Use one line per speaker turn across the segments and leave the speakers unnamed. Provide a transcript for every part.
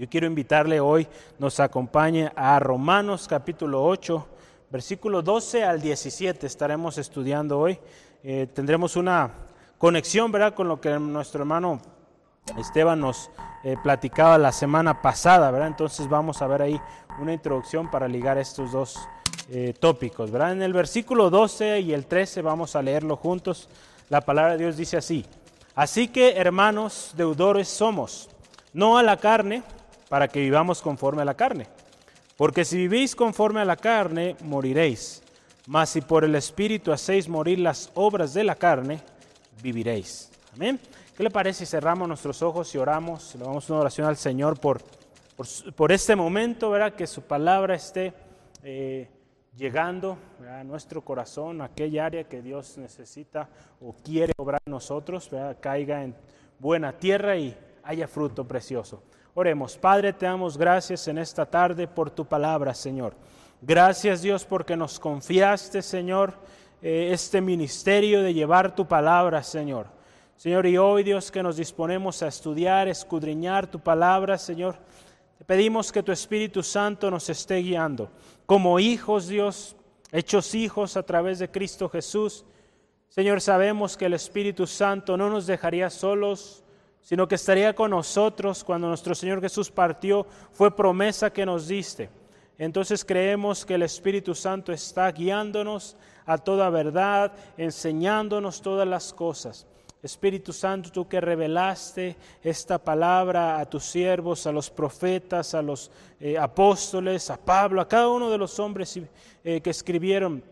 Yo quiero invitarle hoy, nos acompañe a Romanos capítulo 8, versículo 12 al 17. Estaremos estudiando hoy. Eh, tendremos una conexión, ¿verdad?, con lo que nuestro hermano Esteban nos eh, platicaba la semana pasada, ¿verdad? Entonces vamos a ver ahí una introducción para ligar estos dos eh, tópicos, ¿verdad? En el versículo 12 y el 13 vamos a leerlo juntos. La palabra de Dios dice así, así que hermanos deudores somos, no a la carne, para que vivamos conforme a la carne. Porque si vivís conforme a la carne, moriréis. Mas si por el Espíritu hacéis morir las obras de la carne, viviréis. Amén. ¿Qué le parece si cerramos nuestros ojos y oramos? Le damos una oración al Señor por, por, este momento, ¿verdad? Que su palabra esté eh, llegando a nuestro corazón, a aquella área que Dios necesita o quiere obrar nosotros, caiga en buena tierra y haya fruto precioso. Oremos, Padre, te damos gracias en esta tarde por tu palabra, Señor. Gracias Dios porque nos confiaste, Señor, eh, este ministerio de llevar tu palabra, Señor. Señor, y hoy Dios que nos disponemos a estudiar, escudriñar tu palabra, Señor, te pedimos que tu Espíritu Santo nos esté guiando. Como hijos, Dios, hechos hijos a través de Cristo Jesús, Señor, sabemos que el Espíritu Santo no nos dejaría solos, sino que estaría con nosotros cuando nuestro Señor Jesús partió, fue promesa que nos diste. Entonces creemos que el Espíritu Santo está guiándonos a toda verdad, enseñándonos todas las cosas. Espíritu Santo, tú que revelaste esta palabra a tus siervos, a los profetas, a los eh, apóstoles, a Pablo, a cada uno de los hombres eh, que escribieron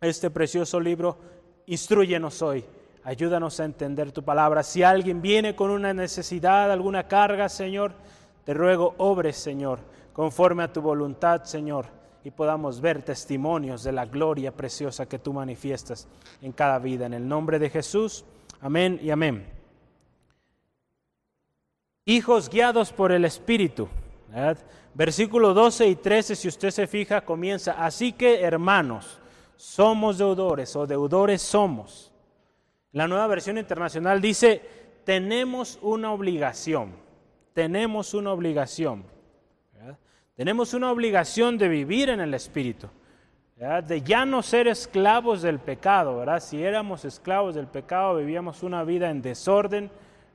este precioso libro, instruyenos hoy Ayúdanos a entender tu palabra. Si alguien viene con una necesidad, alguna carga, Señor, te ruego, obre, Señor, conforme a tu voluntad, Señor, y podamos ver testimonios de la gloria preciosa que tú manifiestas en cada vida. En el nombre de Jesús, amén y amén. Hijos guiados por el Espíritu. Versículo 12 y 13, si usted se fija, comienza, así que hermanos, somos deudores o deudores somos la nueva versión internacional dice, tenemos una obligación, tenemos una obligación. Tenemos una obligación de vivir en el Espíritu, de ya no ser esclavos del pecado. ¿verdad? Si éramos esclavos del pecado, vivíamos una vida en desorden,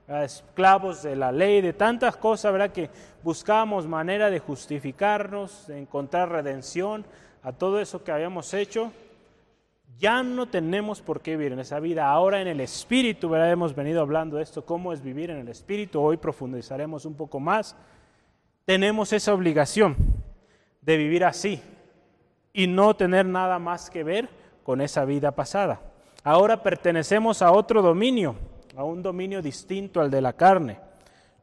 esclavos de la ley, de tantas cosas, ¿verdad? que buscábamos manera de justificarnos, de encontrar redención a todo eso que habíamos hecho. Ya no tenemos por qué vivir en esa vida. Ahora en el Espíritu, ¿verdad? hemos venido hablando de esto, cómo es vivir en el Espíritu. Hoy profundizaremos un poco más. Tenemos esa obligación de vivir así y no tener nada más que ver con esa vida pasada. Ahora pertenecemos a otro dominio, a un dominio distinto al de la carne.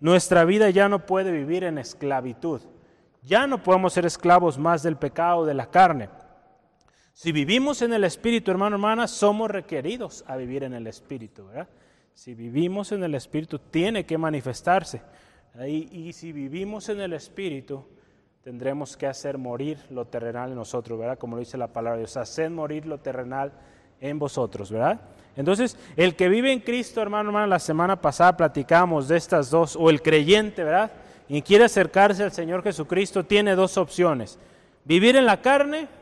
Nuestra vida ya no puede vivir en esclavitud. Ya no podemos ser esclavos más del pecado de la carne. Si vivimos en el Espíritu, hermano, hermana, somos requeridos a vivir en el Espíritu, ¿verdad? Si vivimos en el Espíritu, tiene que manifestarse. Y, si vivimos en el Espíritu, tendremos que hacer morir lo terrenal en nosotros, ¿verdad? Como lo dice la palabra de Dios, hacer morir lo terrenal en vosotros, ¿verdad? Entonces, el que vive en Cristo, hermano, hermana, la semana pasada platicamos de estas dos, o el creyente, ¿verdad? Y quiere acercarse al Señor Jesucristo, tiene dos opciones. Vivir en la carne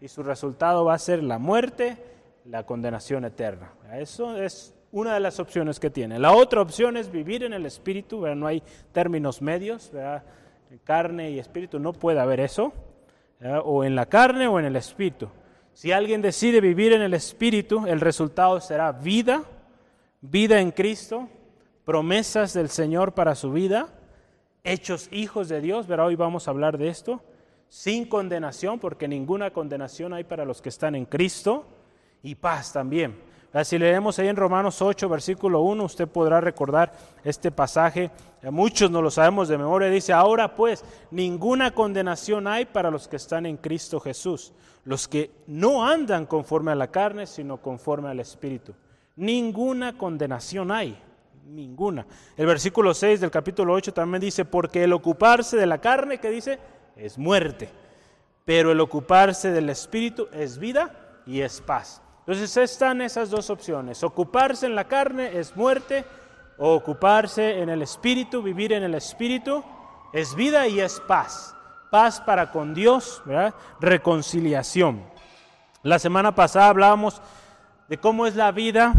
y su resultado va a ser la muerte, la condenación eterna. Eso es una de las opciones que tiene. La otra opción es vivir en el espíritu, no hay términos medios, carne y espíritu, no puede haber eso, o en la carne o en el espíritu. Si alguien decide vivir en el espíritu, el resultado será vida, vida en Cristo, promesas del Señor para su vida, hechos hijos de Dios, verá, hoy vamos a hablar de esto, sin condenación, porque ninguna condenación hay para los que están en Cristo, y paz también. Si leemos ahí en Romanos 8, versículo 1, usted podrá recordar este pasaje, muchos no lo sabemos de memoria, dice, ahora pues, ninguna condenación hay para los que están en Cristo Jesús, los que no andan conforme a la carne, sino conforme al Espíritu. Ninguna condenación hay, ninguna. El versículo 6 del capítulo 8 también dice, porque el ocuparse de la carne, que dice, es muerte, pero el ocuparse del Espíritu es vida y es paz. Entonces están esas dos opciones. Ocuparse en la carne es muerte o ocuparse en el Espíritu, vivir en el Espíritu Es vida y es paz. Paz para con Dios, ¿verdad? reconciliación. La semana pasada hablábamos de cómo es la vida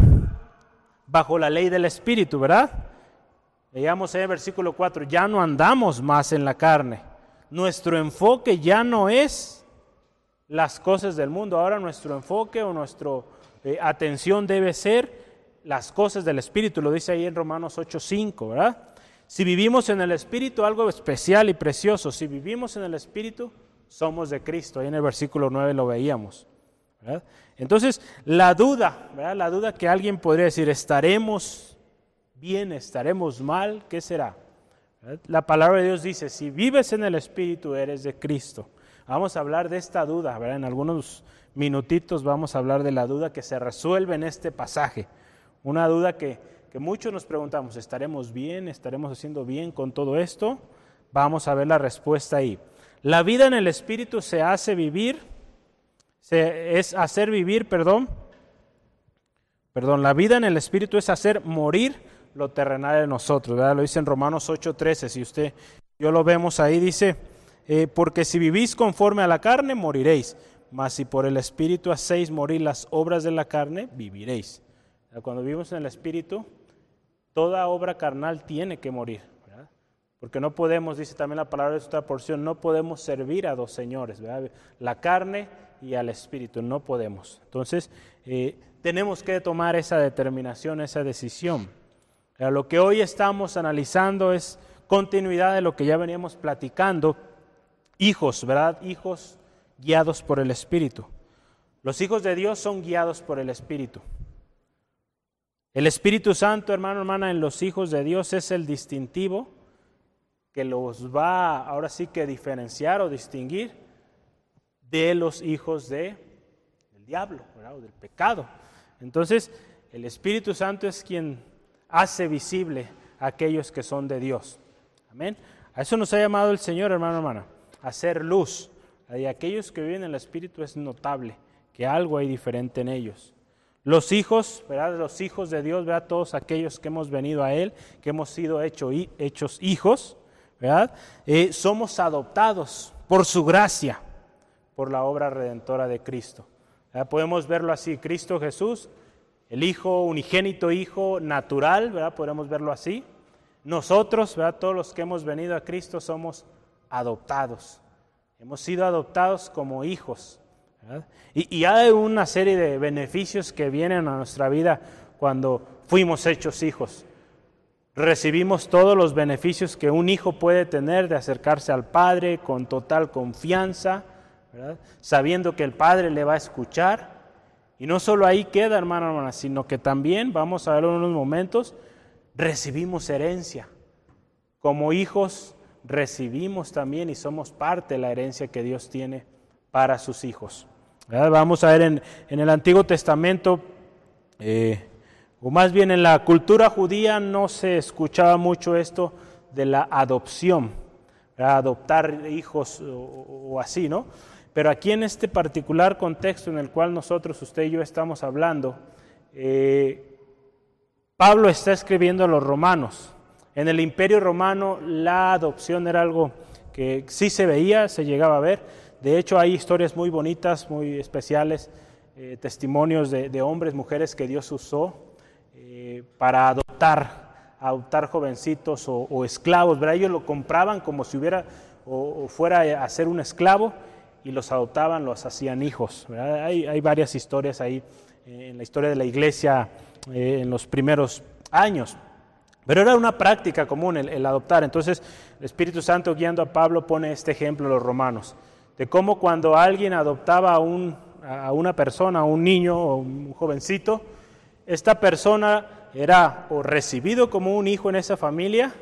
bajo la ley del Espíritu, ¿verdad? Leíamos en el versículo 4, ya no andamos más en la carne. Nuestro enfoque ya no es las cosas del mundo, ahora nuestro enfoque o nuestra eh, atención debe ser las cosas del Espíritu, lo dice ahí en Romanos 8:5, ¿verdad? Si vivimos en el Espíritu, algo especial y precioso, si vivimos en el Espíritu, somos de Cristo. Ahí en el versículo 9 lo veíamos. Entonces, la duda, ¿verdad? la duda que alguien podría decir, ¿estaremos bien, estaremos mal? ¿Qué será? La palabra de Dios dice, si vives en el Espíritu, eres de Cristo. Vamos a hablar de esta duda, ¿verdad? En algunos minutitos vamos a hablar de la duda que se resuelve en este pasaje. Una duda que, que muchos nos preguntamos, ¿estaremos bien? ¿Estaremos haciendo bien con todo esto? Vamos a ver la respuesta ahí. La vida en el Espíritu se hace vivir, se, es hacer vivir, perdón, perdón, la vida en el Espíritu es hacer morir lo terrenal de nosotros, ¿verdad? Lo dice en Romanos 8:13, si usted, yo lo vemos ahí, dice, eh, porque si vivís conforme a la carne, moriréis, mas si por el Espíritu hacéis morir las obras de la carne, viviréis. Cuando vivimos en el Espíritu, toda obra carnal tiene que morir. Porque no podemos, dice también la palabra de esta porción, no podemos servir a dos señores, la carne y al Espíritu, no podemos. Entonces, eh, tenemos que tomar esa determinación, esa decisión. Lo que hoy estamos analizando es continuidad de lo que ya veníamos platicando. Hijos, ¿verdad? Hijos guiados por el Espíritu. Los hijos de Dios son guiados por el Espíritu. El Espíritu Santo, hermano, hermana, en los hijos de Dios es el distintivo que los va ahora sí que diferenciar o distinguir de los hijos de, del diablo o del pecado. Entonces, el Espíritu Santo es quien hace visible a aquellos que son de Dios. Amén. A eso nos ha llamado el Señor, hermano, hermana, a hacer luz. Y aquellos que viven en el Espíritu es notable que algo hay diferente en ellos. Los hijos, ¿verdad? Los hijos de Dios, ¿verdad? Todos aquellos que hemos venido a Él, que hemos sido hecho, hechos hijos, ¿verdad? Eh, somos adoptados por su gracia, por la obra redentora de Cristo. Podemos verlo así, Cristo Jesús, el Hijo, unigénito Hijo natural, ¿verdad? Podemos verlo así. Nosotros, ¿verdad? Todos los que hemos venido a Cristo somos adoptados. Hemos sido adoptados como hijos. Y, hay una serie de beneficios que vienen a nuestra vida cuando fuimos hechos hijos. Recibimos todos los beneficios que un hijo puede tener de acercarse al Padre con total confianza, sabiendo que el Padre le va a escuchar. Y no solo ahí queda, hermano, hermana, sino que también, vamos a ver en unos momentos, recibimos herencia. Como hijos recibimos también y somos parte de la herencia que Dios tiene para sus hijos. Vamos a ver en, el Antiguo Testamento, eh, o más bien en la cultura judía no se escuchaba mucho esto de la adopción, adoptar hijos o, así, ¿no? Pero aquí en este particular contexto en el cual nosotros, usted y yo estamos hablando, eh, Pablo está escribiendo a los romanos. En el imperio romano la adopción era algo que sí se veía, se llegaba a ver, de hecho, hay historias muy bonitas, muy especiales, eh, testimonios de, hombres, mujeres que Dios usó eh, para adoptar, adoptar jovencitos o, esclavos. ¿verdad? Ellos lo compraban como si hubiera o, fuera a ser un esclavo y los adoptaban, los hacían hijos. Hay, varias historias ahí eh, en la historia de la iglesia en los primeros años. Pero era una práctica común el, adoptar. Entonces, el Espíritu Santo guiando a Pablo pone este ejemplo a los romanos de cómo cuando alguien adoptaba a, a una persona, a un niño o un jovencito, esta persona era o recibido como un hijo en esa familia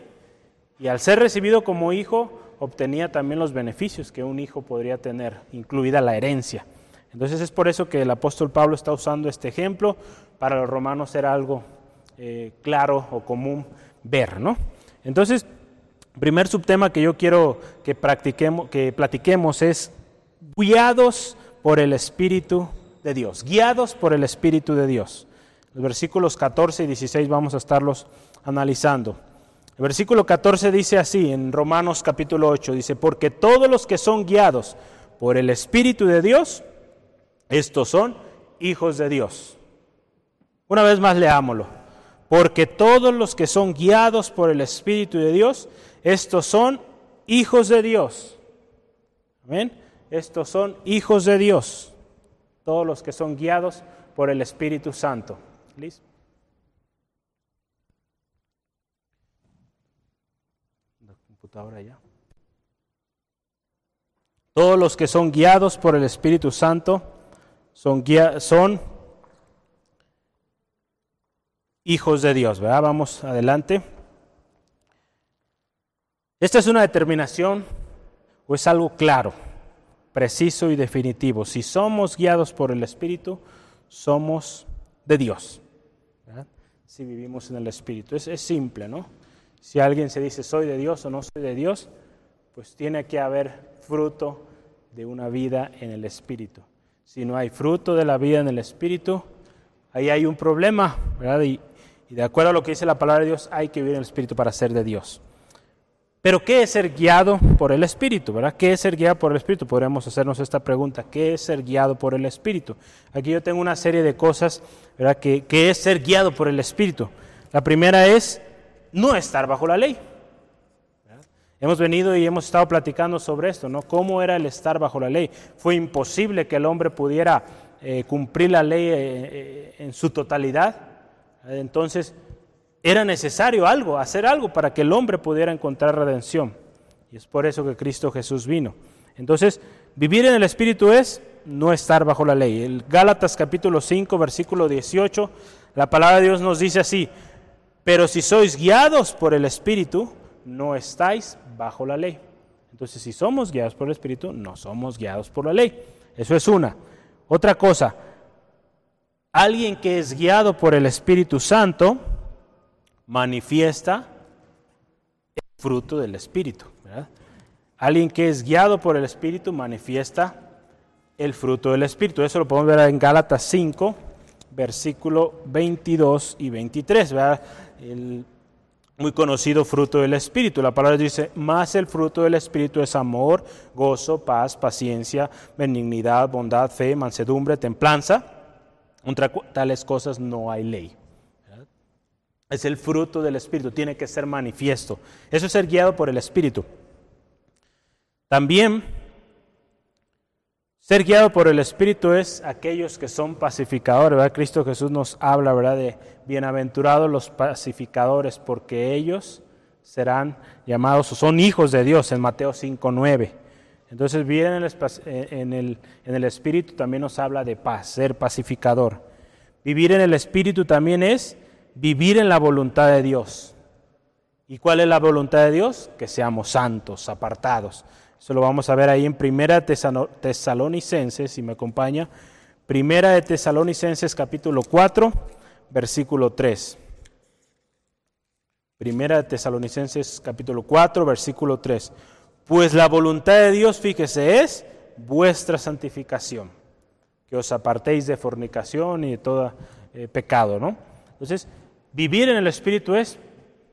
y al ser recibido como hijo obtenía también los beneficios que un hijo podría tener, incluida la herencia. Entonces es por eso que el apóstol Pablo está usando este ejemplo, para los romanos era algo eh, claro o común ver, ¿no? Entonces, primer subtema que yo quiero que, practiquemos, que platiquemos es guiados por el Espíritu de Dios, guiados por el Espíritu de Dios. Los versículos 14 y 16 vamos a estarlos analizando. El versículo 14 dice así, en Romanos capítulo 8, dice, porque todos los que son guiados por el Espíritu de Dios, estos son hijos de Dios. Una vez más leámoslo. Porque todos los que son guiados por el Espíritu de Dios, estos son hijos de Dios. Amén. Estos son hijos de Dios. Todos los que son guiados por el Espíritu Santo. ¿Listo? La computadora ya. Todos los que son guiados por el Espíritu Santo son, hijos de Dios. ¿verdad? Vamos adelante. Esta es una determinación o es algo claro, preciso y definitivo. Si somos guiados por el Espíritu, somos de Dios. Si vivimos en el Espíritu. Es, es simple, ¿no? Si alguien se dice soy de Dios o no soy de Dios, pues tiene que haber fruto de una vida en el Espíritu. Si no hay fruto de la vida en el Espíritu, ahí hay un problema, ¿verdad? Y, de acuerdo a lo que dice la palabra de Dios, hay que vivir en el Espíritu para ser de Dios. Pero ¿qué es ser guiado por el Espíritu? ¿verdad? ¿Qué es ser guiado por el Espíritu? Podríamos hacernos esta pregunta. ¿Qué es ser guiado por el Espíritu? Aquí yo tengo una serie de cosas ¿verdad? Que, es ser guiado por el Espíritu. La primera es no estar bajo la ley. Hemos venido y hemos estado platicando sobre esto, ¿no? ¿Cómo era el estar bajo la ley? Fue imposible que el hombre pudiera eh, cumplir la ley eh, eh, en su totalidad. Entonces, era necesario algo, hacer algo para que el hombre pudiera encontrar redención. Y es por eso que Cristo Jesús vino. Entonces, vivir en el Espíritu es no estar bajo la ley. El Gálatas capítulo 5, versículo 18, la palabra de Dios nos dice así, pero si sois guiados por el Espíritu, no estáis bajo la ley. Entonces, si somos guiados por el Espíritu, no somos guiados por la ley. Eso es una. Otra cosa, Alguien que es guiado por el Espíritu Santo manifiesta el fruto del Espíritu. Alguien que es guiado por el Espíritu manifiesta el fruto del Espíritu. Eso lo podemos ver en Gálatas 5, versículo 22 y 23. El muy conocido fruto del Espíritu. La palabra dice, más el fruto del Espíritu es amor, gozo, paz, paciencia, benignidad, bondad, fe, mansedumbre, templanza contra tales cosas no hay ley. Es el fruto del Espíritu, tiene que ser manifiesto. Eso es ser guiado por el Espíritu. También, ser guiado por el Espíritu es aquellos que son pacificadores. ¿verdad? Cristo Jesús nos habla ¿verdad? de bienaventurados los pacificadores, porque ellos serán llamados o son hijos de Dios en Mateo 5.9. Entonces vivir en el, en, el, Espíritu también nos habla de paz, ser pacificador. Vivir en el Espíritu también es vivir en la voluntad de Dios. ¿Y cuál es la voluntad de Dios? Que seamos santos, apartados. Eso lo vamos a ver ahí en Primera Tesalonicenses, si me acompaña. Primera de Tesalonicenses capítulo 4, versículo 3. Primera de Tesalonicenses capítulo 4, versículo 3. Pues la voluntad de Dios, fíjese, es vuestra santificación, que os apartéis de fornicación y de todo eh, pecado, ¿no? Entonces, vivir en el Espíritu es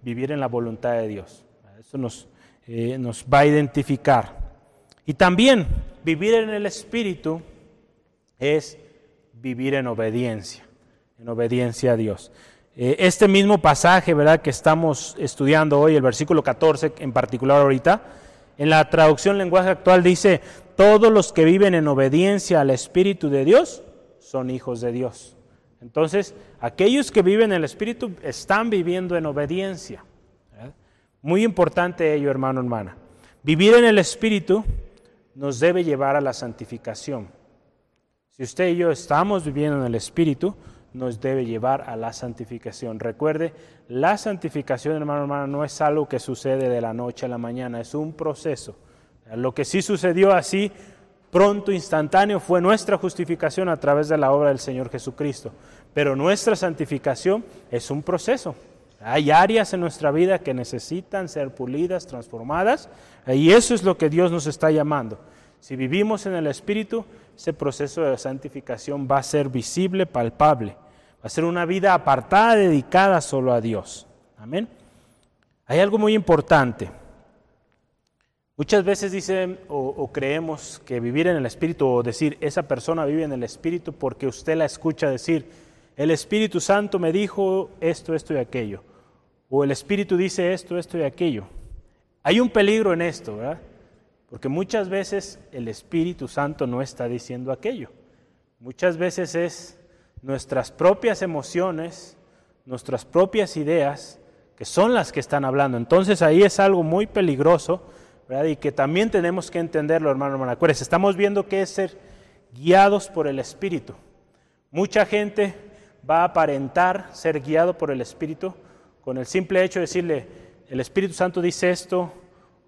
vivir en la voluntad de Dios. Eso nos, eh, nos va a identificar. Y también vivir en el Espíritu es vivir en obediencia, en obediencia a Dios. Eh, este mismo pasaje, ¿verdad?, que estamos estudiando hoy, el versículo 14 en particular ahorita, en la traducción lenguaje actual dice, todos los que viven en obediencia al Espíritu de Dios son hijos de Dios. Entonces, aquellos que viven en el Espíritu están viviendo en obediencia. Muy importante ello, hermano, hermana. Vivir en el Espíritu nos debe llevar a la santificación. Si usted y yo estamos viviendo en el Espíritu, nos debe llevar a la santificación. Recuerde, la santificación, hermano, hermano, no es algo que sucede de la noche a la mañana, es un proceso. Lo que sí sucedió así, pronto, instantáneo, fue nuestra justificación a través de la obra del Señor Jesucristo. Pero nuestra santificación es un proceso. Hay áreas en nuestra vida que necesitan ser pulidas, transformadas, y eso es lo que Dios nos está llamando. Si vivimos en el Espíritu, ese proceso de santificación va a ser visible, palpable. Va a ser una vida apartada, dedicada solo a Dios. Amén. Hay algo muy importante. Muchas veces dicen o, creemos que vivir en el Espíritu o decir esa persona vive en el Espíritu porque usted la escucha decir, el Espíritu Santo me dijo esto, esto y aquello. O el Espíritu dice esto, esto y aquello. Hay un peligro en esto, ¿verdad? Porque muchas veces el Espíritu Santo no está diciendo aquello. Muchas veces es nuestras propias emociones, nuestras propias ideas, que son las que están hablando. Entonces ahí es algo muy peligroso y que también tenemos que entenderlo, hermano, hermana. Estamos viendo que es ser guiados por el Espíritu. Mucha gente va a aparentar ser guiado por el Espíritu con el simple hecho de decirle, el Espíritu Santo dice esto,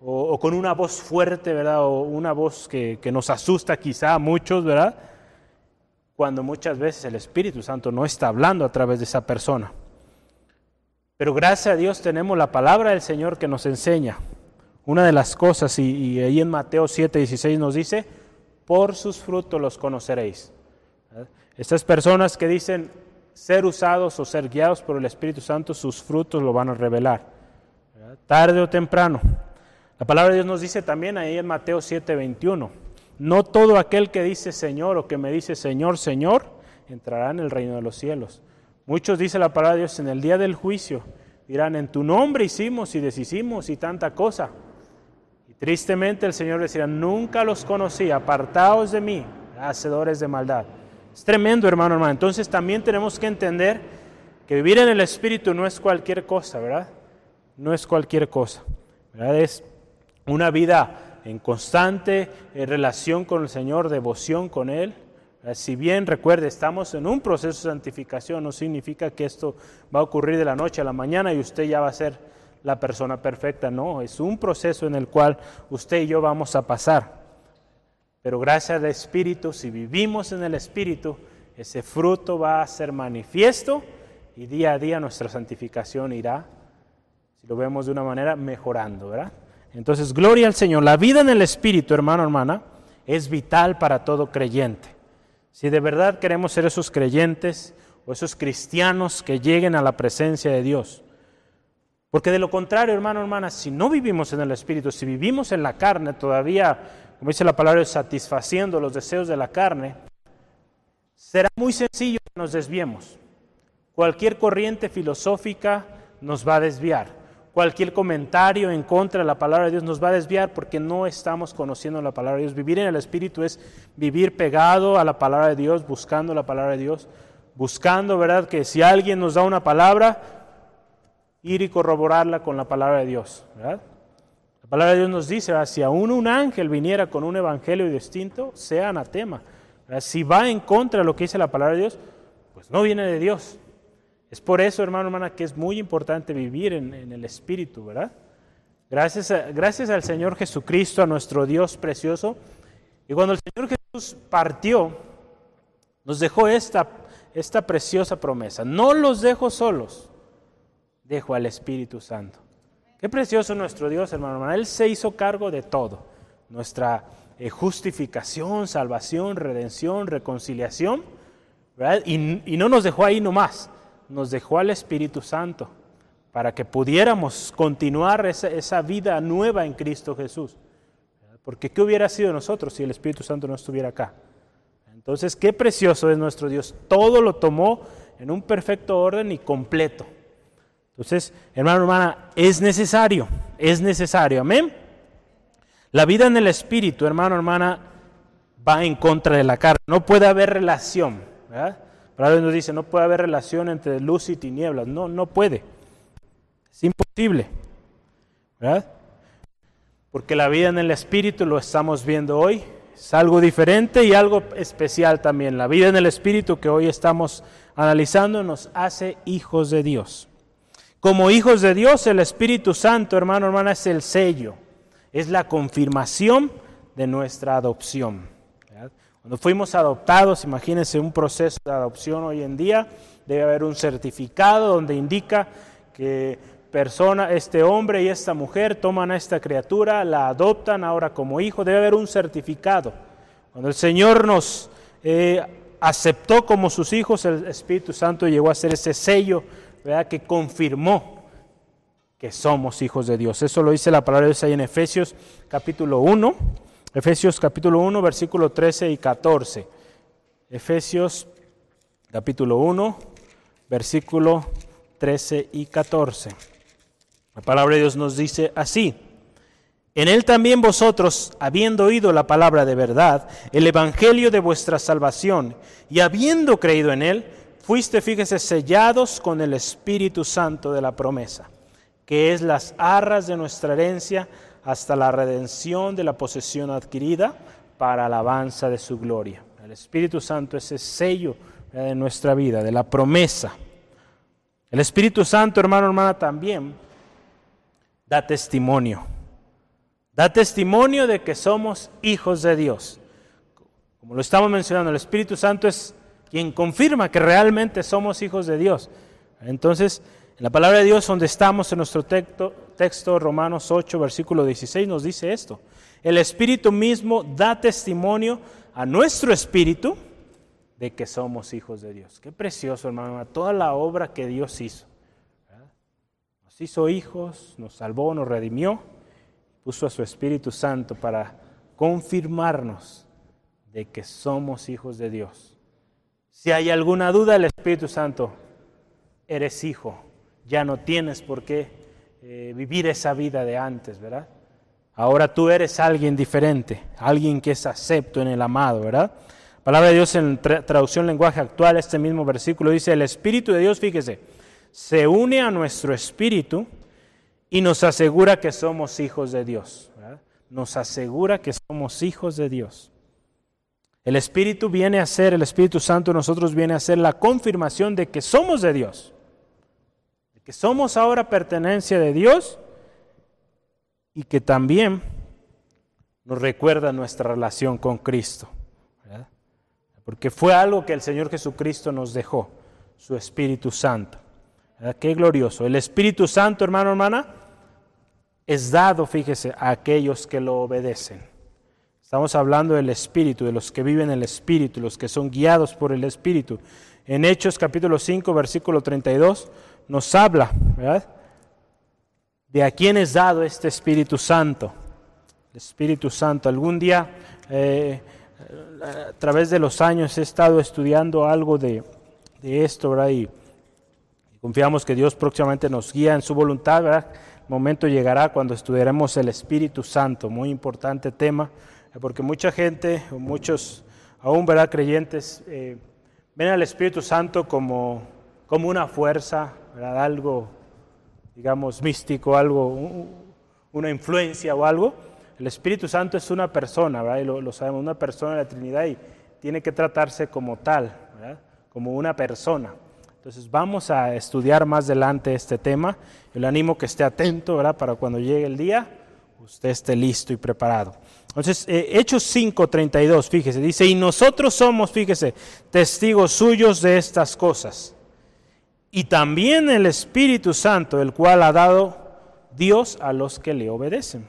o, con una voz fuerte, ¿verdad? O una voz que, que nos asusta quizá a muchos, ¿verdad? Cuando muchas veces el Espíritu Santo no está hablando a través de esa persona. Pero gracias a Dios tenemos la palabra del Señor que nos enseña una de las cosas, y, ahí en Mateo 7, 16 nos dice, por sus frutos los conoceréis. Estas personas que dicen ser usados o ser guiados por el Espíritu Santo, sus frutos lo van a revelar. Tarde o temprano. La palabra de Dios nos dice también ahí en Mateo 7, 21, no todo aquel que dice Señor o que me dice Señor, Señor, entrará en el reino de los cielos. Muchos, dice la palabra de Dios, en el día del juicio, dirán, en tu nombre hicimos y deshicimos y tanta cosa. Tristemente el Señor decía, nunca los conocí, apartados de mí, hacedores de maldad. Es tremendo, hermano, hermano. Entonces también tenemos que entender que vivir en el Espíritu no es cualquier cosa, ¿verdad? No es cualquier cosa, ¿verdad? Es una vida en constante relación con el Señor, devoción con Él. Si bien, recuerde, estamos en un proceso de santificación, no significa que esto va a ocurrir de la noche a la mañana y usted ya va a ser la persona perfecta, no, es un proceso en el cual usted y yo vamos a pasar. Pero gracias al Espíritu, si vivimos en el Espíritu, ese fruto va a ser manifiesto y día a día nuestra santificación irá, si lo vemos de una manera, mejorando, ¿verdad? Entonces, gloria al Señor. La vida en el Espíritu, hermano, hermana, es vital para todo creyente. Si de verdad queremos ser esos creyentes o esos cristianos que lleguen a la presencia de Dios, porque de lo contrario, hermano, hermana, si no vivimos en el Espíritu, si vivimos en la carne, todavía, como dice la palabra, satisfaciendo los deseos de la carne, será muy sencillo que nos desviemos. Cualquier corriente filosófica nos va a desviar. Cualquier comentario en contra de la palabra de Dios nos va a desviar porque no estamos conociendo la palabra de Dios. Vivir en el Espíritu es vivir pegado a la palabra de Dios, buscando la palabra de Dios, buscando, ¿verdad? Que si alguien nos da una palabra, ir y corroborarla con la palabra de Dios. La palabra de Dios nos dice, si aún un ángel viniera con un evangelio distinto, sea anatema. Si va en contra de lo que dice la palabra de Dios, pues no viene de Dios. Es por eso, hermano, hermana, que es muy importante vivir en, el Espíritu, ¿verdad? Gracias, gracias al Señor Jesucristo, a nuestro Dios precioso. Y cuando el Señor Jesús partió, nos dejó esta, esta preciosa promesa. No los dejo solos, dejo al Espíritu Santo. Qué precioso nuestro Dios, hermano, hermano. Él se hizo cargo de todo. Nuestra eh, justificación, salvación, redención, reconciliación. Y, no nos dejó ahí nomás. Nos dejó al Espíritu Santo para que pudiéramos continuar esa, esa vida nueva en Cristo Jesús. Porque ¿qué hubiera sido nosotros si el Espíritu Santo no estuviera acá? Entonces, qué precioso es nuestro Dios. Todo lo tomó en un perfecto orden y completo. Entonces, hermano, hermana, es necesario, es necesario, amén. La vida en el Espíritu, hermano, hermana, va en contra de la carne. No puede haber relación, ¿verdad? Pablo nos dice, no puede haber relación entre luz y tinieblas. No, no puede. Es imposible, ¿verdad? Porque la vida en el Espíritu, lo estamos viendo hoy, es algo diferente y algo especial también. La vida en el Espíritu que hoy estamos analizando nos hace hijos de Dios. Como hijos de Dios, el Espíritu Santo, hermano, hermana, es el sello, es la confirmación de nuestra adopción. Cuando fuimos adoptados, imagínense un proceso de adopción hoy en día, debe haber un certificado donde indica que persona, este hombre y esta mujer toman a esta criatura, la adoptan ahora como hijo, debe haber un certificado. Cuando el Señor nos eh, aceptó como sus hijos, el Espíritu Santo llegó a ser ese sello que confirmó que somos hijos de Dios. Eso lo dice la palabra de Dios ahí en Efesios capítulo 1, Efesios capítulo 1, versículo 13 y 14. Efesios capítulo 1, versículo 13 y 14. La palabra de Dios nos dice así. En él también vosotros, habiendo oído la palabra de verdad, el evangelio de vuestra salvación, y habiendo creído en él, fuiste, fíjese, sellados con el Espíritu Santo de la promesa, que es las arras de nuestra herencia hasta la redención de la posesión adquirida para alabanza de su gloria. El Espíritu Santo es ese sello de nuestra vida, de la promesa. El Espíritu Santo, hermano, hermana, también da testimonio. Da testimonio de que somos hijos de Dios. Como lo estamos mencionando, el Espíritu Santo es quien confirma que realmente somos hijos de Dios. Entonces, en la palabra de Dios donde estamos en nuestro texto, texto Romanos 8, versículo 16, nos dice esto. El Espíritu mismo da testimonio a nuestro espíritu de que somos hijos de Dios. Qué precioso, hermano, toda la obra que Dios hizo. Nos hizo hijos, nos salvó, nos redimió, puso a su Espíritu Santo para confirmarnos de que somos hijos de Dios. Si hay alguna duda, el Espíritu Santo, eres hijo, ya no tienes por qué eh, vivir esa vida de antes, ¿verdad? Ahora tú eres alguien diferente, alguien que es acepto en el amado, ¿verdad? Palabra de Dios en traducción lenguaje actual, este mismo versículo dice, el Espíritu de Dios, fíjese, se une a nuestro espíritu y nos asegura que somos hijos de Dios. ¿verdad? Nos asegura que somos hijos de Dios. El Espíritu viene a ser, el Espíritu Santo en nosotros viene a ser la confirmación de que somos de Dios, de que somos ahora pertenencia de Dios y que también nos recuerda nuestra relación con Cristo. Porque fue algo que el Señor Jesucristo nos dejó, su Espíritu Santo. Qué glorioso. El Espíritu Santo, hermano, hermana, es dado, fíjese, a aquellos que lo obedecen. Estamos hablando del Espíritu, de los que viven el Espíritu, los que son guiados por el Espíritu. En Hechos capítulo 5, versículo 32, nos habla, ¿verdad? de a quién es dado este Espíritu Santo. Espíritu Santo. Algún día, eh, a través de los años, he estado estudiando algo de, esto, ¿verdad? Y, confiamos que Dios próximamente nos guía en su voluntad, ¿verdad? El momento llegará cuando estudiaremos el Espíritu Santo, muy importante tema, porque mucha gente, muchos aún, ¿verdad? Creyentes, eh, ven al Espíritu Santo como, como una fuerza, ¿verdad? Algo digamos, místico, algo, una influencia o algo. El Espíritu Santo es una persona, ¿verdad? Lo, sabemos, una persona de la Trinidad y tiene que tratarse como tal, como una persona. Entonces vamos a estudiar más adelante este tema. Yo le animo que esté atento, ¿verdad? Para cuando llegue el día, usted esté listo y preparado. Entonces, eh, Hechos 5:32, fíjese, dice, y nosotros somos, fíjese, testigos suyos de estas cosas y también el Espíritu Santo, el cual ha dado Dios a los que le obedecen.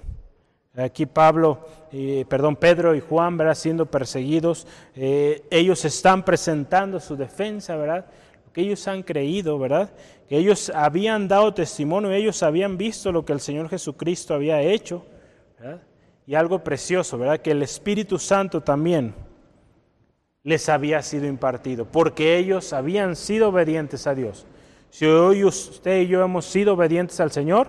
Aquí Pablo, eh, perdón, Pedro y Juan, ¿verdad? Siendo perseguidos, eh, ellos están presentando su defensa, ¿verdad? Lo que ellos han creído, ¿verdad? Que ellos habían dado testimonio, ellos habían visto lo que el Señor Jesucristo había hecho. Y algo precioso, ¿verdad? Que el Espíritu Santo también les había sido impartido, porque ellos habían sido obedientes a Dios. Si hoy usted y yo hemos sido obedientes al Señor,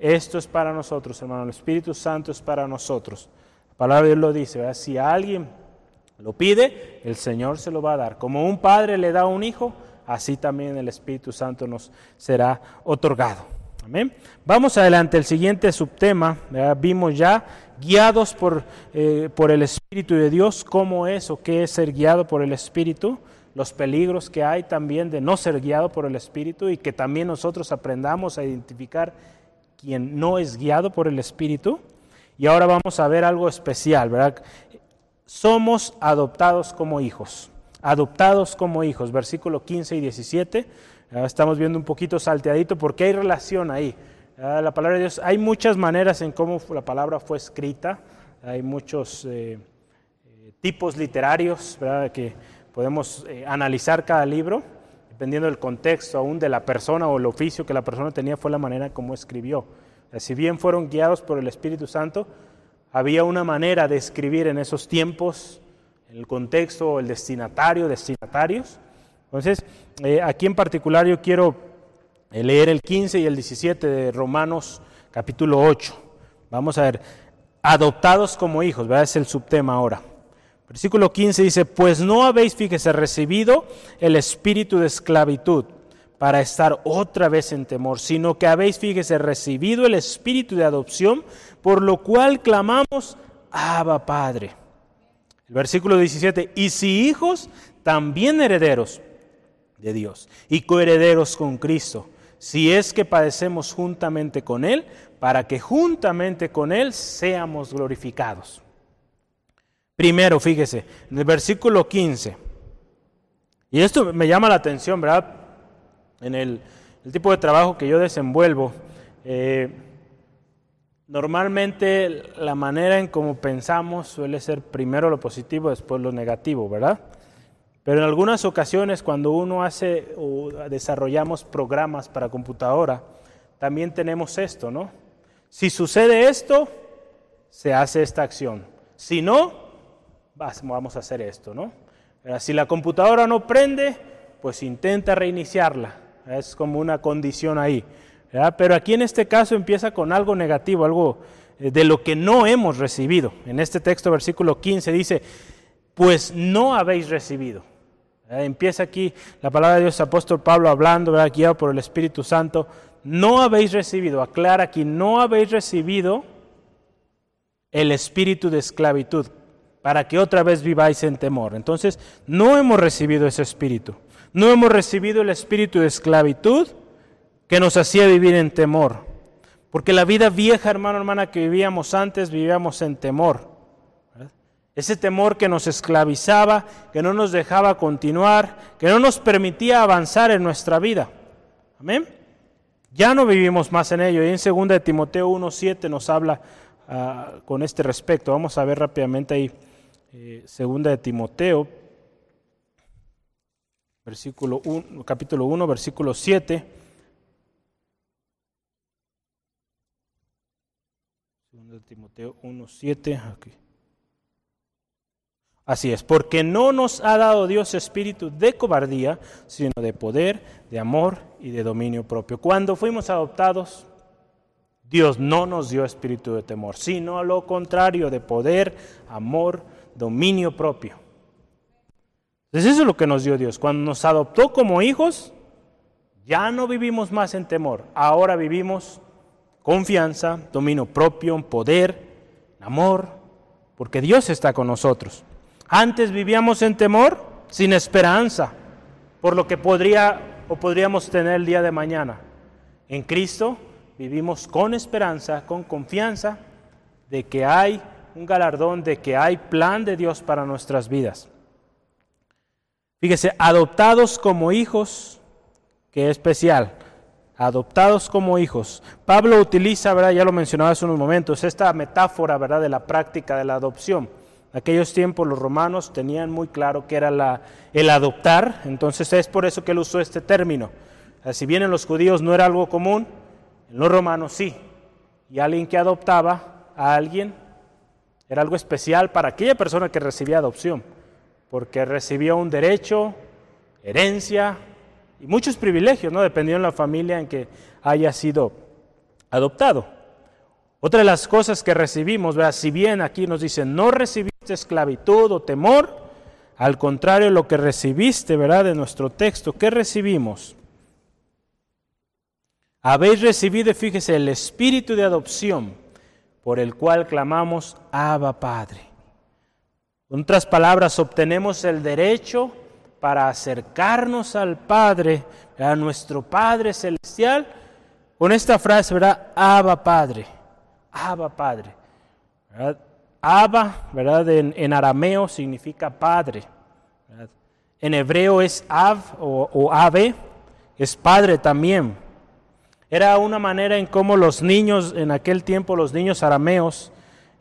esto es para nosotros, hermano. El Espíritu Santo es para nosotros. La palabra de Dios lo dice, si alguien lo pide, el Señor se lo va a dar. Como un padre le da a un hijo, así también el Espíritu Santo nos será otorgado. Amén. Vamos adelante, el siguiente subtema, vimos ya guiados por, eh, por el Espíritu de Dios, cómo es o qué es ser guiado por el Espíritu, los peligros que hay también de no ser guiado por el Espíritu y que también nosotros aprendamos a identificar quien no es guiado por el Espíritu. Y ahora vamos a ver algo especial, ¿verdad? Somos adoptados como hijos, adoptados como hijos, versículo 15 y 17. Estamos viendo un poquito salteadito porque hay relación ahí. La palabra de Dios, hay muchas maneras en cómo la palabra fue escrita, hay muchos eh, eh, tipos literarios que podemos eh, analizar cada libro, dependiendo del contexto aún de la persona o el oficio que la persona tenía, fue la manera como escribió. Si bien fueron guiados por el Espíritu Santo, había una manera de escribir en esos tiempos, el contexto, el destinatario, destinatarios. Entonces, aquí en particular yo quiero leer el 15 y el 17 de Romanos capítulo 8. Vamos a ver, adoptados como hijos, ¿verdad? Es el subtema ahora. Versículo 15 dice, pues no habéis, fíjese, recibido el espíritu de esclavitud para estar otra vez en temor, sino que habéis, fíjese, recibido el espíritu de adopción, por lo cual clamamos, Abba Padre. El versículo 17, y si hijos, también herederos de Dios y coherederos con Cristo, si es que padecemos juntamente con Él, para que juntamente con Él seamos glorificados. Primero, fíjese, en el versículo 15. Y esto me llama la atención, ¿verdad? En el, tipo de trabajo que yo desenvuelvo. Eh, normalmente la manera en cómo pensamos suele ser primero lo positivo, después lo negativo, ¿verdad? Pero en algunas ocasiones cuando uno hace o desarrollamos programas para computadora, también tenemos esto, ¿no? Si sucede esto, se hace esta acción. Si no, vamos a hacer esto, ¿no? Si la computadora no prende, pues intenta reiniciarla. Es como una condición ahí. Pero aquí en este caso empieza con algo negativo, algo eh, de lo que no hemos recibido. En este texto, versículo 15, dice, pues no habéis recibido. Empieza aquí la palabra de Dios, apóstol Pablo hablando, guiado por el Espíritu Santo. No habéis recibido, aclara aquí, no habéis recibido el espíritu de esclavitud para que otra vez viváis en temor. Entonces, no hemos recibido ese espíritu. No hemos recibido el espíritu de esclavitud que nos hacía vivir en temor. Porque la vida vieja, hermano, hermana, que vivíamos antes, vivíamos en temor. Ese temor que nos esclavizaba, que no nos dejaba continuar, que no nos permitía avanzar en nuestra vida. Amén. Ya no vivimos más en ello. Y en 2 de Timoteo 1.7 nos habla ah, con este respecto. Vamos a ver rápidamente ahí eh, segunda de Timoteo, versículo 1, capítulo 1, versículo 7. Segunda de Timoteo 1, 7. Aquí. Así es, porque no nos ha dado Dios espíritu de cobardía, sino de poder, de amor y de dominio propio. Cuando fuimos adoptados, Dios no nos dio espíritu de temor, sino a lo contrario, de poder, amor, dominio propio. Entonces eso es lo que nos dio Dios. Cuando nos adoptó como hijos, ya no vivimos más en temor, ahora vivimos confianza, dominio propio, poder, amor, porque Dios está con nosotros. Antes vivíamos en temor, sin esperanza, por lo que podría o podríamos tener el día de mañana. En Cristo vivimos con esperanza, con confianza de que hay un galardón de que hay plan de Dios para nuestras vidas. Fíjese, adoptados como hijos, que especial, adoptados como hijos. Pablo utiliza, ¿verdad? ya lo mencionaba hace unos momentos, esta metáfora ¿verdad? de la práctica de la adopción. Aquellos tiempos los romanos tenían muy claro que era el adoptar, entonces es por eso que él usó este término. Si bien en los judíos no era algo común, en los romanos sí. Y alguien que adoptaba a alguien era algo especial para aquella persona que recibía adopción, porque recibía un derecho, herencia y muchos privilegios, ¿no? Dependiendo de la familia en que haya sido adoptado. Otra de las cosas que recibimos, ¿verdad? si bien aquí nos dicen, no recibiste esclavitud o temor, al contrario, lo que recibiste, ¿verdad? De nuestro texto, ¿qué recibimos? Habéis recibido, fíjese, el espíritu de adopción por el cual clamamos Abba Padre. En otras palabras, obtenemos el derecho para acercarnos al Padre, a nuestro Padre Celestial, con esta frase, ¿verdad? Abba Padre, Abba Padre. Abba, ¿verdad? En, arameo significa Padre. En hebreo es Av o, Ave, es Padre también. Era una manera en cómo los niños, en aquel tiempo los niños arameos,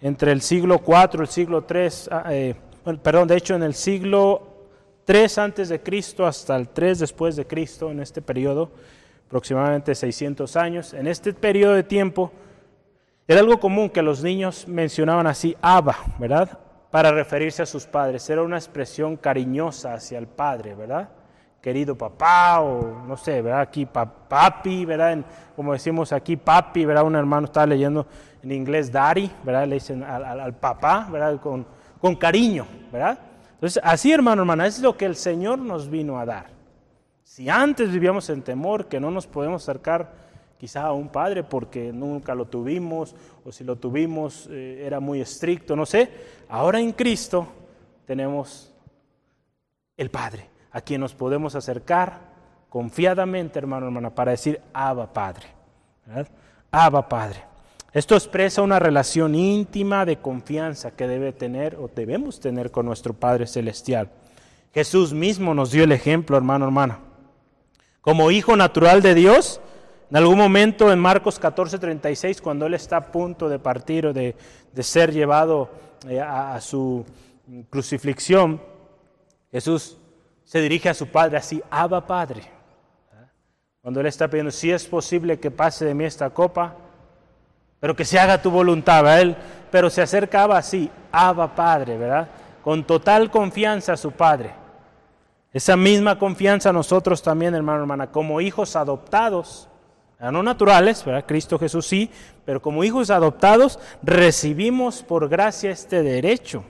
entre el siglo IV y el siglo III, ah, eh, perdón, de hecho en el siglo 3 antes de Cristo hasta el 3 después de Cristo, en este periodo, aproximadamente 600 años, en este periodo de tiempo, era algo común que los niños mencionaban así, Abba, ¿verdad? Para referirse a sus padres. Era una expresión cariñosa hacia el padre, ¿verdad? Querido papá, o no sé, ¿verdad? Aquí papi, ¿verdad? como decimos aquí, papi, ¿verdad? Un hermano estaba leyendo en inglés daddy, ¿verdad? Le dicen al, papá, ¿verdad? Con, con cariño, ¿verdad? Entonces, así, hermano, hermana, es lo que el Señor nos vino a dar. Si antes vivíamos en temor, que no nos podemos acercar quizá a un padre porque nunca lo tuvimos, o si lo tuvimos eh, era muy estricto, no sé, ahora en Cristo tenemos el Padre, a quien nos podemos acercar confiadamente, hermano, hermana, para decir, Abba Padre. ¿verdad? Abba Padre. Esto expresa una relación íntima de confianza que debe tener o debemos tener con nuestro Padre Celestial. Jesús mismo nos dio el ejemplo, hermano, hermana. Como hijo natural de Dios, en algún momento en Marcos 14:36, cuando Él está a punto de partir o de, ser llevado eh, a, a su crucifixión, Jesús se dirige a su Padre así, Abba Padre. Cuando Él está pidiendo, si es posible que pase de mí esta copa, pero que se haga tu voluntad, ¿verdad? Él, pero se acercaba así, Abba Padre, ¿verdad? Con total confianza a su Padre. Esa misma confianza nosotros también, hermano, hermana, como hijos adoptados, no naturales, ¿verdad? Cristo Jesús sí, pero como hijos adoptados recibimos por gracia este derecho.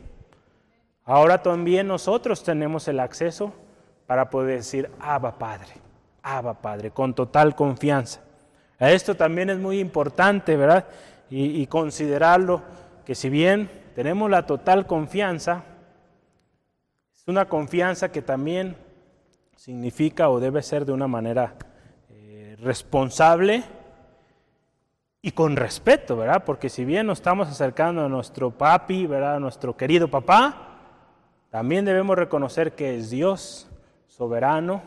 Ahora también nosotros tenemos el acceso para poder decir, Abba Padre, Abba Padre, con total confianza. Esto también es muy importante, ¿verdad? Y, considerarlo que si bien tenemos la total confianza, es una confianza que también significa o debe ser de una manera responsable y con respeto, ¿verdad? Porque si bien nos estamos acercando a nuestro papi, ¿verdad? A nuestro querido papá, también debemos reconocer que es Dios soberano,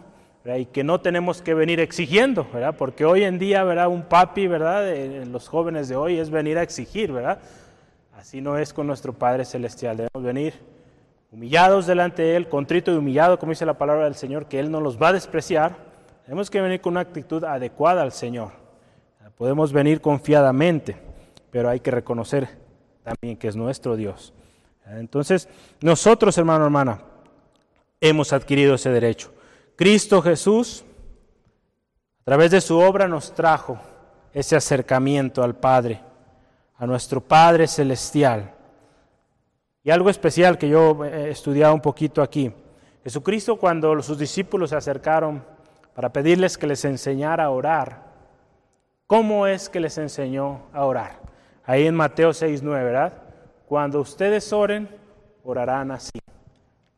y que no tenemos que venir exigiendo, ¿verdad? Porque hoy en día, ¿verdad? Un papi, ¿verdad? En los jóvenes de hoy es venir a exigir, ¿verdad? Así no es con nuestro Padre Celestial. Debemos venir humillados delante de Él, contrito y humillado, como dice la palabra del Señor, que Él no los va a despreciar. Tenemos que venir con una actitud adecuada al Señor. Podemos venir confiadamente, pero hay que reconocer también que es nuestro Dios. Entonces, nosotros, hermano, hermana, hemos adquirido ese derecho. Cristo Jesús, a través de su obra, nos trajo ese acercamiento al Padre, a nuestro Padre Celestial. Y algo especial que yo he estudiado un poquito aquí. Jesucristo cuando sus discípulos se acercaron para pedirles que les enseñara a orar, ¿cómo es que les enseñó a orar? Ahí en Mateo 6.9, ¿verdad? Cuando ustedes oren, orarán así.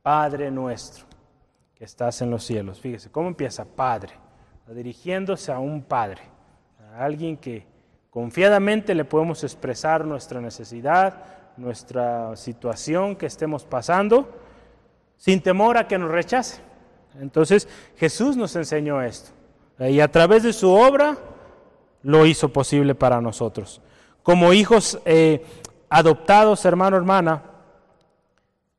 Padre nuestro que estás en los cielos. Fíjese, ¿cómo empieza? Padre, dirigiéndose a un Padre, a alguien que confiadamente le podemos expresar nuestra necesidad, nuestra situación que estemos pasando, sin temor a que nos rechace. Entonces Jesús nos enseñó esto y a través de su obra lo hizo posible para nosotros. Como hijos eh, adoptados, hermano, hermana,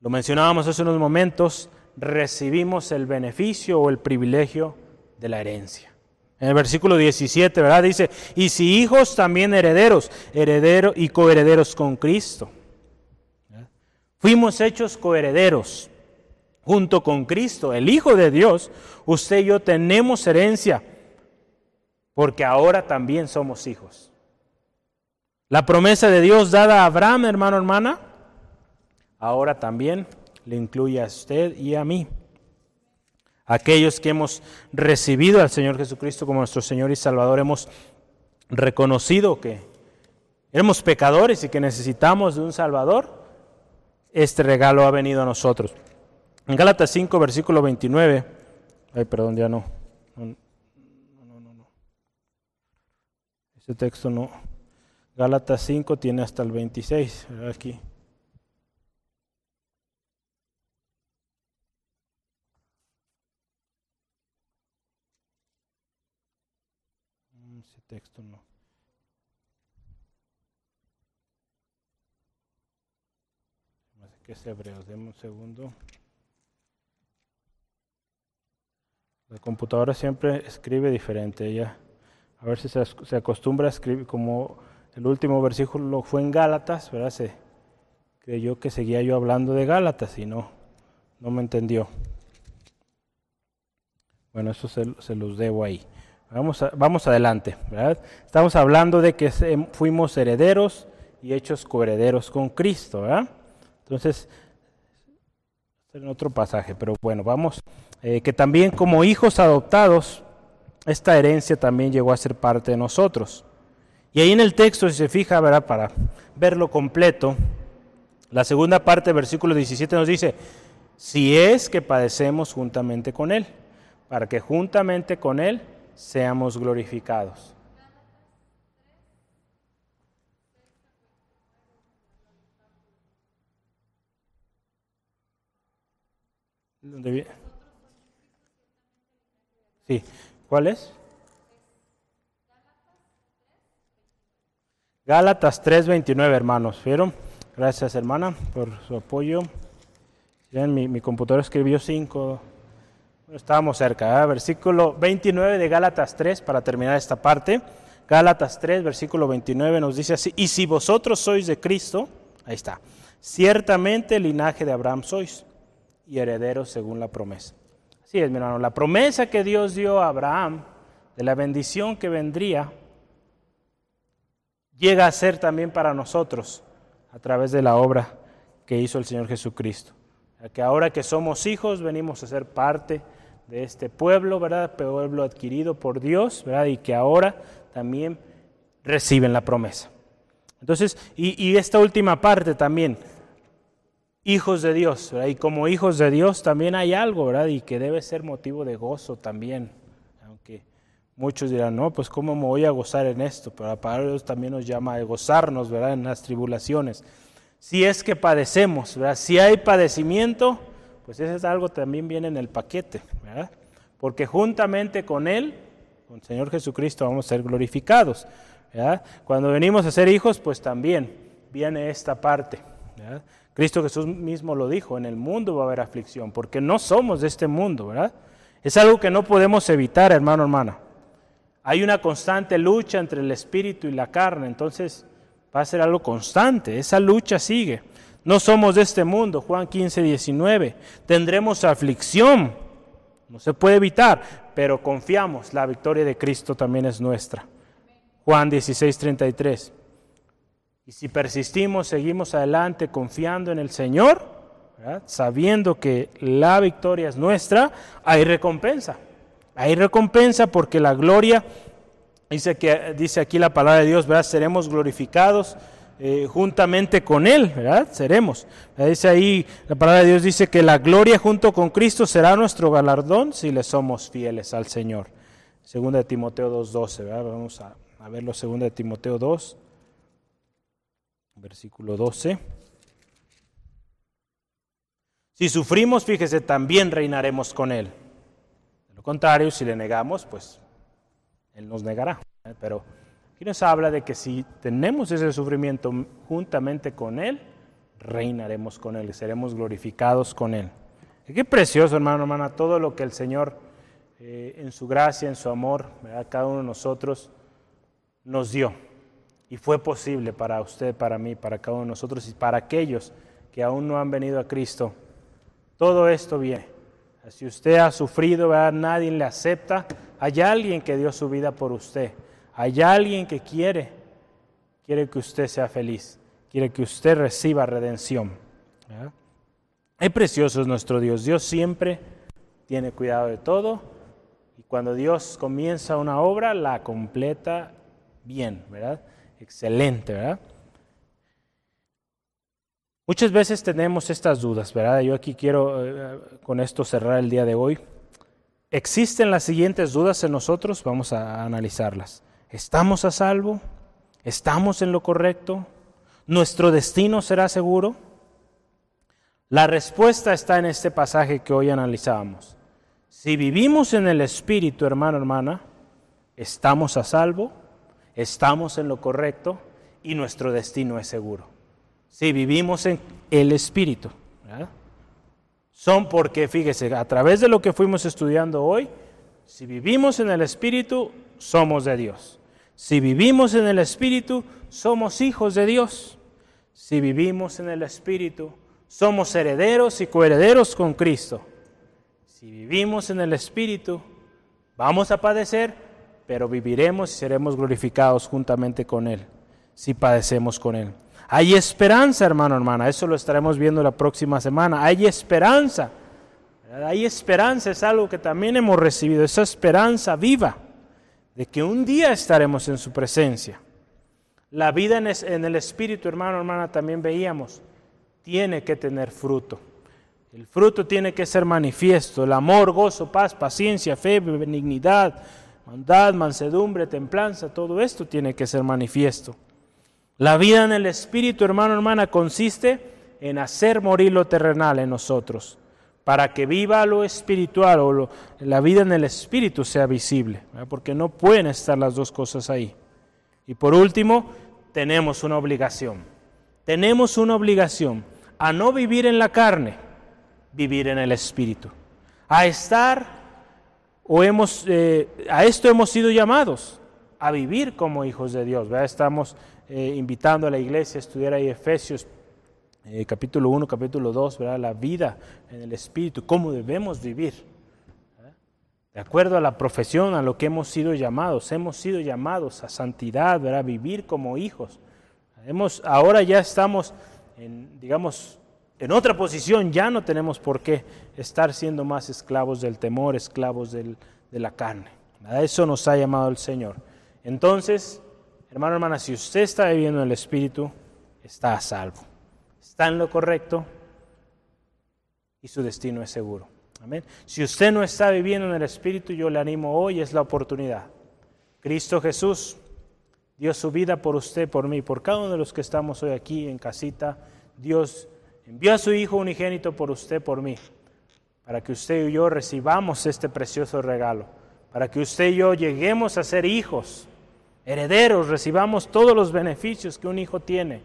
lo mencionábamos hace unos momentos, recibimos el beneficio o el privilegio de la herencia. En el versículo 17, ¿verdad? Dice, y si hijos también herederos, herederos y coherederos con Cristo. Fuimos hechos coherederos junto con Cristo, el Hijo de Dios. Usted y yo tenemos herencia porque ahora también somos hijos. La promesa de Dios dada a Abraham, hermano, hermana, ahora también le incluye a usted y a mí. Aquellos que hemos recibido al Señor Jesucristo como nuestro Señor y Salvador, hemos reconocido que éramos pecadores y que necesitamos de un Salvador, este regalo ha venido a nosotros. En Gálatas 5, versículo 29, ay, perdón, ya no. No, no, no, no. Ese texto no. Gálatas 5 tiene hasta el 26, aquí. texto no. que es Hebreos, deme un segundo. La computadora siempre escribe diferente. Ella, a ver si se, se acostumbra a escribir como el último versículo fue en Gálatas, ¿verdad? Se creyó que seguía yo hablando de Gálatas y no, no me entendió. Bueno, eso se, se los debo ahí. Vamos, vamos adelante, ¿verdad? Estamos hablando de que fuimos herederos y hechos coherederos con Cristo, ¿verdad? Entonces, en otro pasaje, pero bueno, vamos, eh, que también como hijos adoptados, esta herencia también llegó a ser parte de nosotros. Y ahí en el texto, si se fija, ¿verdad? para verlo completo, la segunda parte del versículo 17 nos dice, si es que padecemos juntamente con Él, para que juntamente con Él seamos glorificados. Sí, ¿cuál es? Gálatas 3:29, hermanos. ¿Vieron? Gracias, hermana, por su apoyo. mi, mi computadora escribió 5. Estábamos cerca. Versículo 29 de Gálatas 3, para terminar esta parte. Gálatas 3, versículo 29 nos dice así, y si vosotros sois de Cristo, ahí está, ciertamente el linaje de Abraham sois y herederos según la promesa. Así es, mi hermano, la promesa que Dios dio a Abraham de la bendición que vendría, llega a ser también para nosotros a través de la obra que hizo el Señor Jesucristo. Que ahora que somos hijos venimos a ser parte de este pueblo, ¿verdad? Pueblo adquirido por Dios, ¿verdad? Y que ahora también reciben la promesa. Entonces, y, esta última parte también, hijos de Dios. Y como hijos de Dios también hay algo, ¿verdad? Y que debe ser motivo de gozo también. Aunque muchos dirán, no, pues cómo me voy a gozar en esto, pero para Dios también nos llama a gozarnos, ¿verdad? En las tribulaciones. Si es que padecemos, ¿verdad? Si hay padecimiento, pues eso es algo también viene en el paquete, ¿verdad? Porque juntamente con Él, con el Señor Jesucristo, vamos a ser glorificados. ¿verdad? Cuando venimos a ser hijos, pues también viene esta parte. ¿verdad? Cristo Jesús mismo lo dijo, en el mundo va a haber aflicción, porque no somos de este mundo, ¿verdad? Es algo que no podemos evitar, hermano, hermana. Hay una constante lucha entre el espíritu y la carne, entonces va a ser algo constante, esa lucha sigue. No somos de este mundo, Juan 15, 19. Tendremos aflicción, no se puede evitar, pero confiamos, la victoria de Cristo también es nuestra. Juan 16, 33. Y si persistimos, seguimos adelante confiando en el Señor, sabiendo que la victoria es nuestra, hay recompensa. Hay recompensa porque la gloria, dice, que, dice aquí la palabra de Dios, ¿verdad? seremos glorificados eh, juntamente con Él, ¿verdad? Seremos. Dice ahí, la palabra de Dios dice que la gloria junto con Cristo será nuestro galardón si le somos fieles al Señor. Segunda de Timoteo 2.12, ¿verdad? Vamos a, verlo, segunda de Timoteo 2, versículo 12. Si sufrimos, fíjese, también reinaremos con Él. De lo contrario, si le negamos, pues Él nos negará. Pero Aquí nos habla de que si tenemos ese sufrimiento juntamente con Él, reinaremos con Él, seremos glorificados con Él. qué precioso, hermano, hermana, todo lo que el Señor, eh, en su gracia, en su amor, a cada uno de nosotros, nos dio. Y fue posible para usted, para mí, para cada uno de nosotros y para aquellos que aún no han venido a Cristo. Todo esto viene. Si usted ha sufrido, nadie le acepta, hay alguien que dio su vida por usted. Hay alguien que quiere, quiere que usted sea feliz, quiere que usted reciba redención. Es precioso es nuestro Dios. Dios siempre tiene cuidado de todo y cuando Dios comienza una obra la completa bien, ¿verdad? Excelente, ¿verdad? Muchas veces tenemos estas dudas, ¿verdad? Yo aquí quiero eh, con esto cerrar el día de hoy. ¿Existen las siguientes dudas en nosotros? Vamos a analizarlas. ¿Estamos a salvo? ¿Estamos en lo correcto? ¿Nuestro destino será seguro? La respuesta está en este pasaje que hoy analizamos. Si vivimos en el Espíritu, hermano, hermana, estamos a salvo, estamos en lo correcto y nuestro destino es seguro. Si vivimos en el Espíritu. Son porque, fíjese, a través de lo que fuimos estudiando hoy, Si vivimos en el Espíritu, somos de Dios. Si vivimos en el Espíritu, somos hijos de Dios. Si vivimos en el Espíritu, somos herederos y coherederos con Cristo. Si vivimos en el Espíritu, vamos a padecer, pero viviremos y seremos glorificados juntamente con Él, si padecemos con Él. Hay esperanza, hermano, hermana, eso lo estaremos viendo la próxima semana. Hay esperanza. Hay esperanza, es algo que también hemos recibido, esa esperanza viva de que un día estaremos en su presencia. La vida en el Espíritu, hermano, hermana, también veíamos, tiene que tener fruto. El fruto tiene que ser manifiesto, el amor, gozo, paz, paciencia, fe, benignidad, bondad, mansedumbre, templanza, todo esto tiene que ser manifiesto. La vida en el Espíritu, hermano, hermana, consiste en hacer morir lo terrenal en nosotros, para que viva lo espiritual o la vida en el Espíritu sea visible, porque no pueden estar las dos cosas ahí. Y por último, tenemos una obligación. Tenemos una obligación a no vivir en la carne, vivir en el Espíritu. A estar, o hemos, eh, a esto hemos sido llamados, a vivir como hijos de Dios. Estamos eh, invitando a la iglesia a estudiar ahí Efesios eh, capítulo 1, capítulo 2, ¿verdad? la vida en el Espíritu, cómo debemos vivir. De acuerdo a la profesión, a lo que hemos sido llamados, hemos sido llamados a santidad, ¿verdad? vivir como hijos. Hemos, ahora ya estamos, en, digamos, en otra posición, ya no tenemos por qué estar siendo más esclavos del temor, esclavos de la carne. A eso nos ha llamado el Señor. Entonces, hermano, hermana, si usted está viviendo en el Espíritu, está a salvo. Está en lo correcto y su destino es seguro. Si usted no está viviendo en el Espíritu, yo le animo hoy, es la oportunidad. Cristo Jesús dio su vida por usted, por mí, por cada uno de los que estamos hoy aquí en casita. Dios envió a su Hijo unigénito por usted, por mí, para que usted y yo recibamos este precioso regalo, para que usted y yo lleguemos a ser hijos, herederos, recibamos todos los beneficios que un hijo tiene.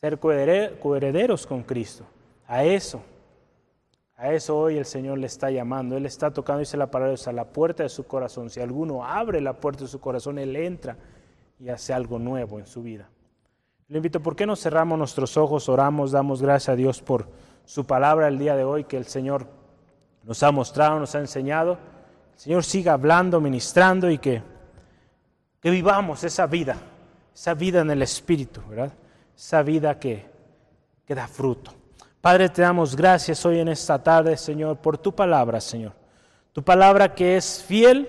Ser coherederos con Cristo. A eso a eso hoy el Señor le está llamando. Él está tocando, dice la palabra, a la puerta de su corazón. Si alguno abre la puerta de su corazón, Él entra y hace algo nuevo en su vida. Le invito, ¿por qué no cerramos nuestros ojos, oramos, damos gracias a Dios por su palabra el día de hoy que el Señor nos ha mostrado, nos ha enseñado? El Señor siga hablando, ministrando y que, que vivamos esa vida, esa vida en el Espíritu, ¿verdad? Esa vida que, que da fruto. Padre, te damos gracias hoy en esta tarde, Señor, por tu palabra, Señor. Tu palabra que es fiel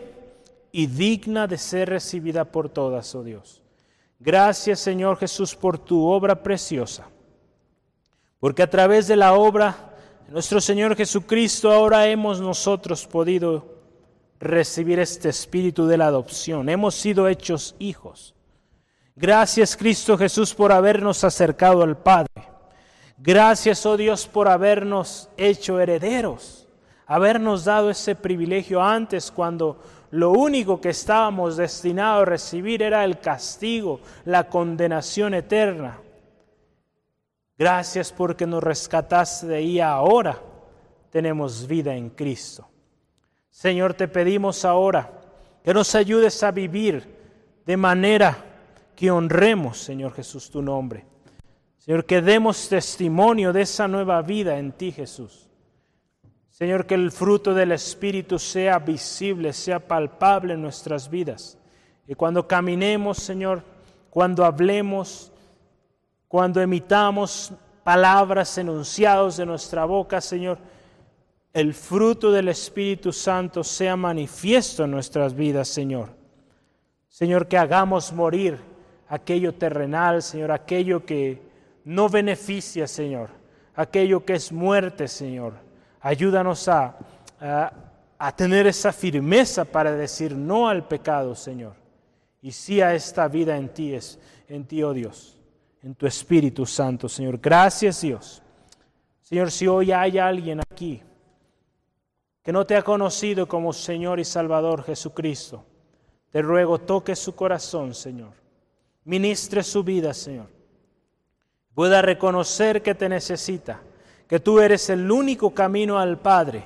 y digna de ser recibida por todas, oh Dios. Gracias, Señor Jesús, por tu obra preciosa. Porque a través de la obra de nuestro Señor Jesucristo ahora hemos nosotros podido recibir este espíritu de la adopción. Hemos sido hechos hijos. Gracias, Cristo Jesús, por habernos acercado al Padre. Gracias, oh Dios, por habernos hecho herederos, habernos dado ese privilegio antes cuando lo único que estábamos destinados a recibir era el castigo, la condenación eterna. Gracias porque nos rescataste de ahí ahora tenemos vida en Cristo. Señor, te pedimos ahora que nos ayudes a vivir de manera que honremos, Señor Jesús, tu nombre Señor, que demos testimonio de esa nueva vida en ti, Jesús. Señor, que el fruto del Espíritu sea visible, sea palpable en nuestras vidas. Y cuando caminemos, Señor, cuando hablemos, cuando emitamos palabras enunciados de nuestra boca, Señor, el fruto del Espíritu Santo sea manifiesto en nuestras vidas, Señor. Señor, que hagamos morir aquello terrenal, Señor, aquello que no beneficia, Señor, aquello que es muerte, Señor. Ayúdanos a, a, tener esa firmeza para decir no al pecado, Señor, y sí a esta vida en ti, es, en ti, oh Dios, en tu Espíritu Santo, Señor. Gracias, Dios. Señor, si hoy hay alguien aquí que no te ha conocido como Señor y Salvador Jesucristo, te ruego toque su corazón, Señor. Ministre su vida, Señor pueda reconocer que te necesita, que tú eres el único camino al Padre,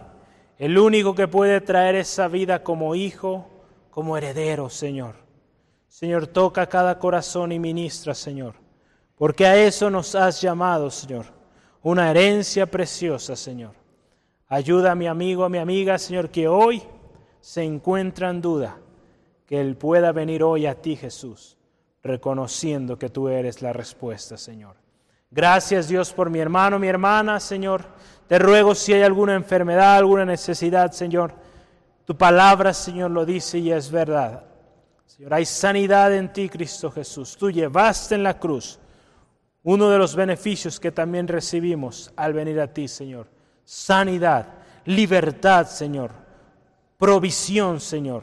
el único que puede traer esa vida como hijo, como heredero, Señor. Señor, toca cada corazón y ministra, Señor, porque a eso nos has llamado, Señor, una herencia preciosa, Señor. Ayuda a mi amigo, a mi amiga, Señor, que hoy se encuentra en duda, que él pueda venir hoy a ti, Jesús, reconociendo que tú eres la respuesta, Señor. Gracias, Dios, por mi hermano, mi hermana, Señor. Te ruego si hay alguna enfermedad, alguna necesidad, Señor. Tu palabra, Señor, lo dice y es verdad. Señor, hay sanidad en ti, Cristo Jesús. Tú llevaste en la cruz uno de los beneficios que también recibimos al venir a ti, Señor. Sanidad, libertad, Señor. Provisión, Señor.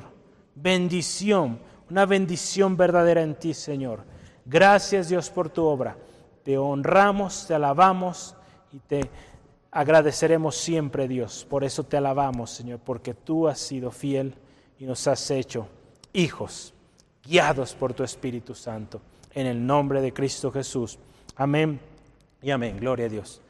Bendición, una bendición verdadera en ti, Señor. Gracias, Dios, por tu obra. Te honramos, te alabamos y te agradeceremos siempre, Dios. Por eso te alabamos, Señor, porque tú has sido fiel y nos has hecho hijos, guiados por tu Espíritu Santo. En el nombre de Cristo Jesús. Amén y amén. Gloria a Dios.